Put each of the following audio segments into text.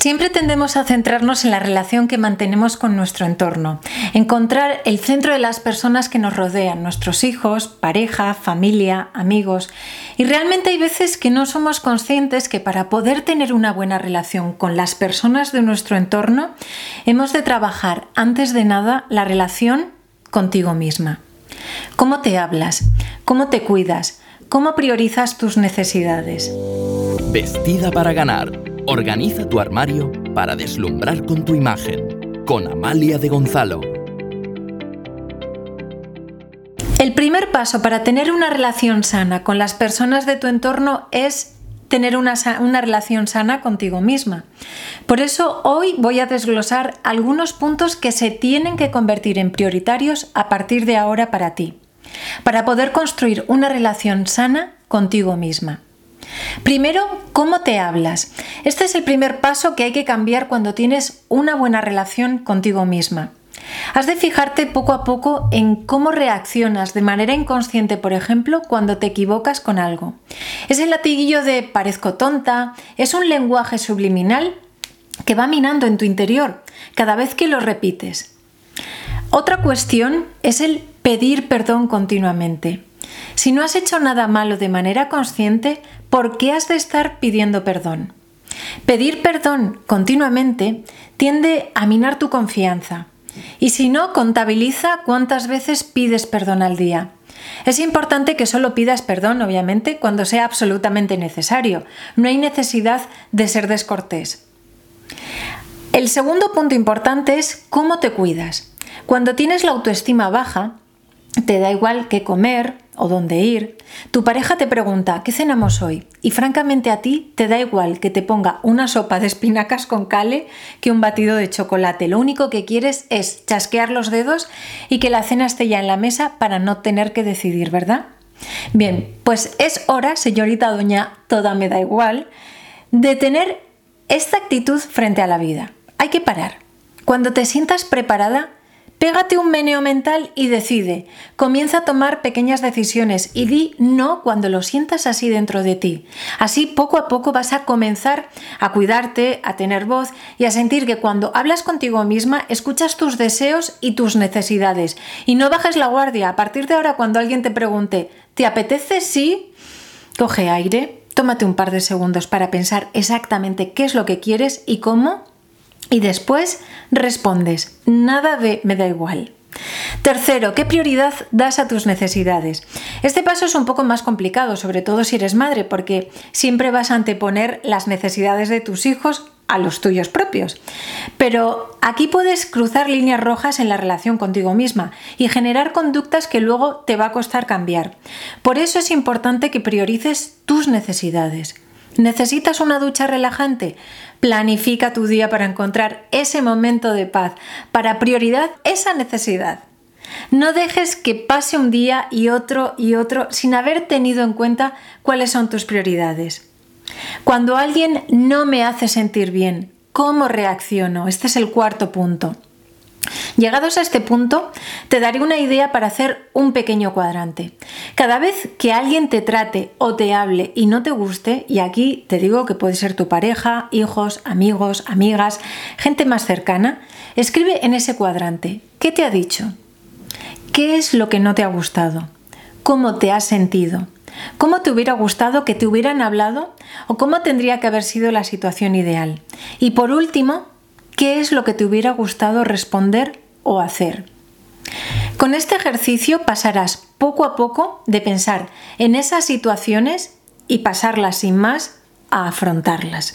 Siempre tendemos a centrarnos en la relación que mantenemos con nuestro entorno, encontrar el centro de las personas que nos rodean, nuestros hijos, pareja, familia, amigos. Y realmente hay veces que no somos conscientes que para poder tener una buena relación con las personas de nuestro entorno, hemos de trabajar antes de nada la relación contigo misma. ¿Cómo te hablas? ¿Cómo te cuidas? ¿Cómo priorizas tus necesidades? Vestida para ganar Organiza tu armario para deslumbrar con tu imagen. Con Amalia de Gonzalo. El primer paso para tener una relación sana con las personas de tu entorno es tener una, una, relación sana contigo misma. Por eso hoy voy a desglosar algunos puntos que se tienen que convertir en prioritarios a partir de ahora para ti, para poder construir una relación sana contigo misma. Primero, ¿cómo te hablas? Este es el primer paso que hay que cambiar cuando tienes una buena relación contigo misma. Has de fijarte poco a poco en cómo reaccionas de manera inconsciente, por ejemplo, cuando te equivocas con algo. Es el latiguillo de parezco tonta, es un lenguaje subliminal que va minando en tu interior cada vez que lo repites. Otra cuestión es el pedir perdón continuamente. Si no has hecho nada malo de manera consciente, ¿por qué has de estar pidiendo perdón? Pedir perdón continuamente tiende a minar tu confianza. Y si no, contabiliza cuántas veces pides perdón al día. Es importante que solo pidas perdón, obviamente, cuando sea absolutamente necesario. No hay necesidad de ser descortés. El segundo punto importante es cómo te cuidas. Cuando tienes la autoestima baja, te da igual qué comer o dónde ir. Tu pareja te pregunta, ¿qué cenamos hoy? Y francamente a ti te da igual que te ponga una sopa de espinacas con cale que un batido de chocolate. Lo único que quieres es chasquear los dedos y que la cena esté ya en la mesa para no tener que decidir, ¿verdad? Bien, pues es hora, señorita doña, toda me da igual, de tener esta actitud frente a la vida. Hay que parar. Cuando te sientas preparada, Pégate un meneo mental y decide. Comienza a tomar pequeñas decisiones y di no cuando lo sientas así dentro de ti. Así poco a poco vas a comenzar a cuidarte, a tener voz y a sentir que cuando hablas contigo misma escuchas tus deseos y tus necesidades. Y no bajes la guardia. A partir de ahora cuando alguien te pregunte, ¿te apetece? Sí. Coge aire, tómate un par de segundos para pensar exactamente qué es lo que quieres y cómo y después respondes, nada de me da igual. Tercero, ¿qué prioridad das a tus necesidades? Este paso es un poco más complicado, sobre todo si eres madre, porque siempre vas a anteponer las necesidades de tus hijos a los tuyos propios. Pero aquí puedes cruzar líneas rojas en la relación contigo misma y generar conductas que luego te va a costar cambiar. Por eso es importante que priorices tus necesidades. ¿Necesitas una ducha relajante? Planifica tu día para encontrar ese momento de paz, para prioridad esa necesidad. No dejes que pase un día y otro y otro sin haber tenido en cuenta cuáles son tus prioridades. Cuando alguien no me hace sentir bien, ¿cómo reacciono? Este es el cuarto punto. Llegados a este punto, te daré una idea para hacer un pequeño cuadrante. Cada vez que alguien te trate o te hable y no te guste, y aquí te digo que puede ser tu pareja, hijos, amigos, amigas, gente más cercana, escribe en ese cuadrante qué te ha dicho, qué es lo que no te ha gustado, cómo te has sentido, cómo te hubiera gustado que te hubieran hablado o cómo tendría que haber sido la situación ideal. Y por último, ¿Qué es lo que te hubiera gustado responder o hacer? Con este ejercicio pasarás poco a poco de pensar en esas situaciones y pasarlas sin más a afrontarlas.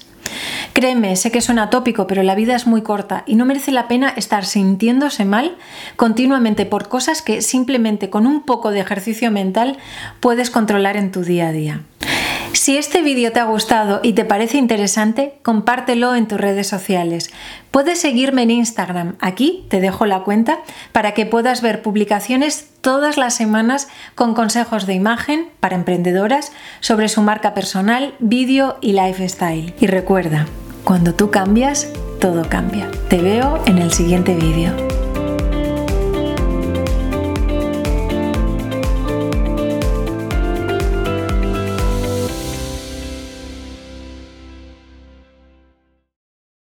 Créeme, sé que suena tópico, pero la vida es muy corta y no merece la pena estar sintiéndose mal continuamente por cosas que simplemente con un poco de ejercicio mental puedes controlar en tu día a día. Si este vídeo te ha gustado y te parece interesante, compártelo en tus redes sociales. Puedes seguirme en Instagram, aquí te dejo la cuenta, para que puedas ver publicaciones todas las semanas con consejos de imagen para emprendedoras sobre su marca personal, vídeo y lifestyle. Y recuerda, cuando tú cambias, todo cambia. Te veo en el siguiente vídeo.